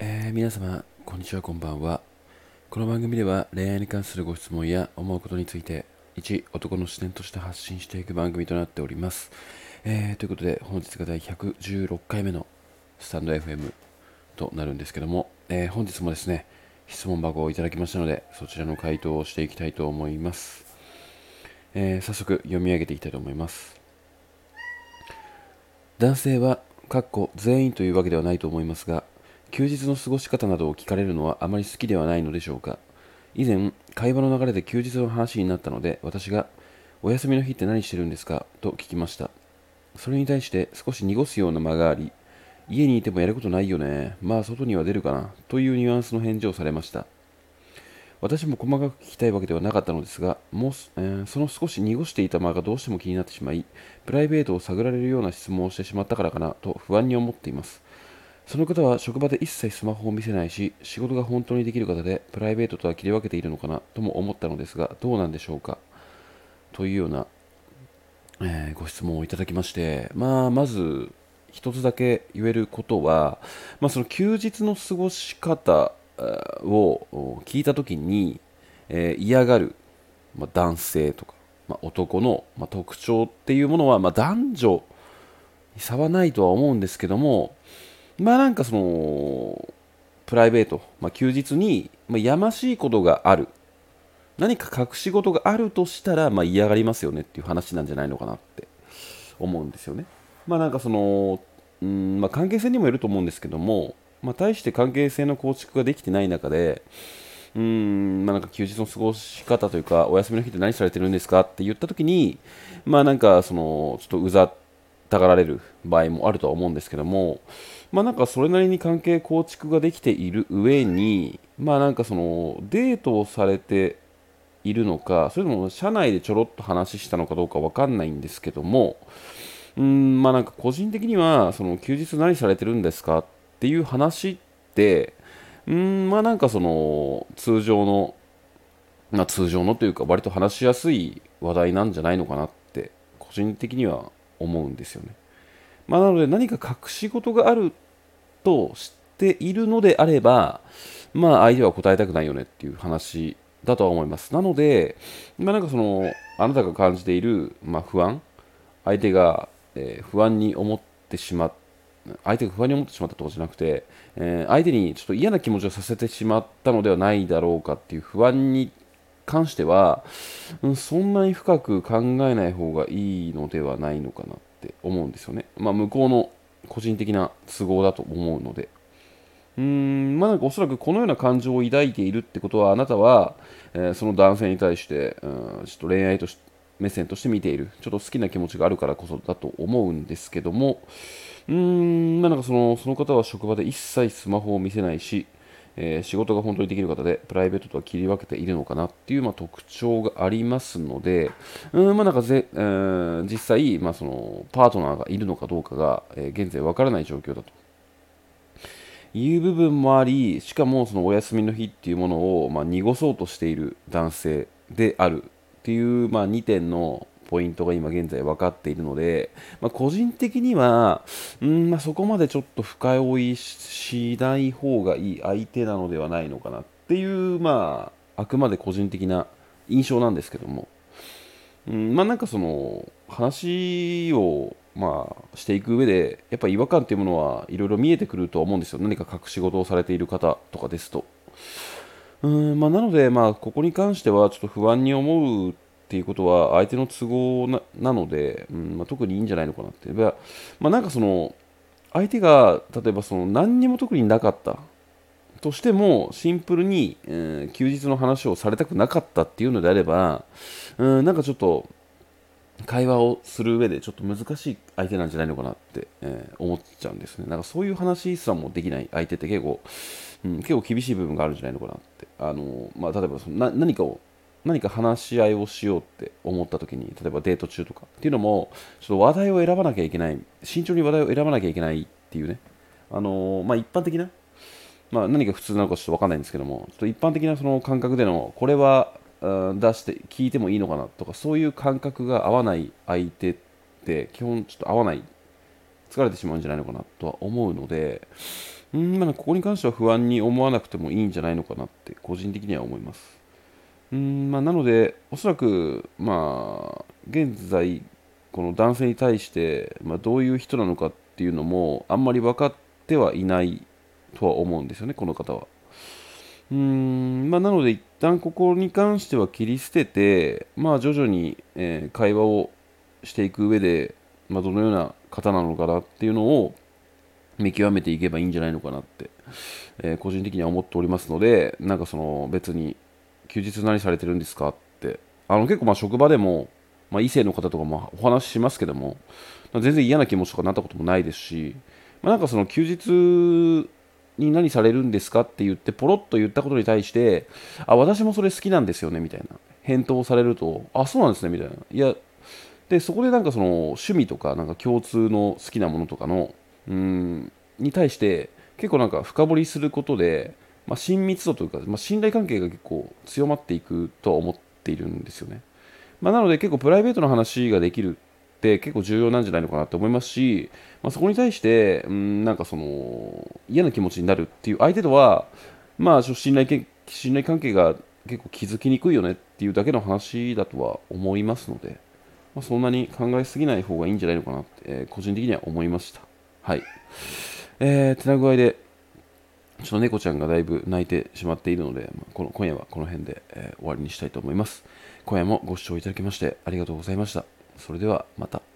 えー皆様、こんにちは、こんばんは。この番組では恋愛に関するご質問や思うことについて、一男の視点として発信していく番組となっております。えーということで、本日が第116回目のスタンド FM となるんですけども、えー本日もですね、質問箱をいただきましたので、そちらの回答をしていきたいと思います。えー早速読み上げていきたいと思います。男性は、かっこ全員というわけではないと思いますが、休日の過ごし方などを聞かれるのはあまり好きではないのでしょうか。以前、会話の流れで休日の話になったので、私が、お休みの日って何してるんですか？と聞きました。それに対して少し濁すような間があり、家にいてもやることないよね。まあ外には出るかな。というニュアンスの返事をされました。私も細かく聞きたいわけではなかったのですが、もうす、えーその少し濁していた間がどうしても気になってしまい、プライベートを探られるような質問をしてしまったからかなと不安に思っています。その方は職場で一切スマホを見せないし、仕事が本当にできる方で、プライベートとは切り分けているのかなとも思ったのですが、どうなんでしょうか？というような、えーご質問をいただきまして、まあ、まず一つだけ言えることは、まあ、その休日の過ごし方を聞いたときに、えー嫌がる、まあ、男性とか、まあ、男の、ま、特徴っていうものは、ま、男女に差はないとは思うんですけども、まあなんかそのプライベート、まあ、休日に、まあ、やましいことがある何か隠し事があるとしたら、まあ、嫌がりますよねっていう話なんじゃないのかなって思うんですよね。まあなんかそのうん、まあ、関係性にもよると思うんですけども、まあ、対して関係性の構築ができてない中でうーんまあ、なんか休日の過ごし方というか、お休みの日って何されてるんですかって言ったときに、まあなんかその、ちょっとうざってたがられる場合もあるとは思うんですけども、まあなんかそれなりに関係構築ができている上に、まあなんかその、デートをされているのか、それとも社内でちょろっと話したのかどうかわかんないんですけども、うんまあなんか個人的にはその休日何されてるんですか？っていう話ってうーんまあなんかその通常のまあ通常のというか割と話しやすい話題なんじゃないのかなって個人的には思うんですよね。まあなので何か隠し事があると知っているのであればまあ相手は答えたくないよねっていう話だとは思います。なのでまあなんかそのあなたが感じているまあ不安相手が、えー不安に思ってしまっ相手が不安に思ってしまったとかじゃなくて、えー相手にちょっと嫌な気持ちをさせてしまったのではないだろうかっていう不安に関しては、うんそんなに深く考えない方がいいのではないのかなって思うんですよね。まあ、向こうの個人的な都合だと思うので。うーんまあなんかおそらくこのような感情を抱いているってことはあなたは、えーその男性に対して、うん、ちょっと恋愛とし目線として見ているちょっと好きな気持ちがあるからこそだと思うんですけどもうーんまあなんかそのその方は職場で一切スマホを見せないし、えー仕事が本当にできる方でプライベートとは切り分けているのかなっていう、まあ、特徴がありますのでうんまあなんかぜ、えー実際、まあ、そのパートナーがいるのかどうかが、えー現在わからない状況だと。いう部分もあり、しかもそのお休みの日っていうものを、まあ、濁そうとしている男性であるっていう、まあ、2点のポイントが今現在分かっているので、まあ、個人的には、うんまあ、そこまでちょっと深追いしない方がいい相手なのではないのかなっていう、まあ、あくまで個人的な印象なんですけども、うん、まあなんかその話をまあしていく上でやっぱり違和感っていうものはいろいろ見えてくるとは思うんですよ。何か隠し事をされている方とかですと。うんまあなのでまあここに関してはちょっと不安に思うっていうことは相手の都合ななので、うんまあ、特にいいんじゃないのかなってまあなんかその相手が例えばその何にも特になかったとしてもシンプルに、えー休日の話をされたくなかったっていうのであれば、うん、なんかちょっと会話をする上でちょっと難しい相手なんじゃないのかなって、えー思っちゃうんですね。なんかそういう話すらもできない相手って結構、うん、結構厳しい部分があるんじゃないのかなって。あのまあ、例えばそのな何かを何か話し合いをしようって思った時に例えばデート中とかっていうのもちょっと話題を選ばなきゃいけない慎重に話題を選ばなきゃいけないっていうねあのまあ、一般的なまあ、何が普通なのかちょっと分かんないんですけども、ちょっと一般的なその感覚での、これはうん出して聞いてもいいのかなとか、そういう感覚が合わない相手って、基本ちょっと合わない、疲れてしまうんじゃないのかなとは思うので、うんまあ、ここに関しては不安に思わなくてもいいんじゃないのかなって個人的には思います。うんまあ、なので、おそらく、まあ、現在、この男性に対して、まあ、どういう人なのかっていうのもあんまり分かってはいないとは思うんですよね、この方は。うんまあ、なので、一旦ここに関しては切り捨てて、まあ、徐々に、えー、会話をしていく上で、まあ、どのような方なのかなっていうのを見極めていけばいいんじゃないのかなって、えー、個人的には思っておりますので、なんかその別に休日何されてるんですか？って、あの結構まあ職場でも、まあ、異性の方とかもお話ししますけども、全然嫌な気持ちとかなったこともないですし、まあ、なんかその休日に何されるんですかって言ってポロッと言ったことに対してあ私もそれ好きなんですよねみたいな。返答されるとあそうなんですねみたいな。いやでそこでなんかその趣味とかなんか共通の好きなものとかのうんに対して結構なんか深掘りすることで、まあ、親密度というか、まあ、信頼関係が結構強まっていくとは思っているんですよね、まあ、なので結構プライベートな話ができるって結構重要なんじゃないのかなと思いますし、まあ、そこに対してうんなんかその嫌な気持ちになるっていう相手とはまあ信頼信頼関係が結構気づきにくいよねっていうだけの話だとは思いますので、まあ、そんなに考えすぎない方がいいんじゃないのかなって、えー、個人的には思いました。はい。えー、てな具合で、ちょっと猫ちゃんがだいぶ泣いてしまっているので、この今夜はこの辺で、えー、終わりにしたいと思います。今夜もご視聴いただきましてありがとうございました。それではまた。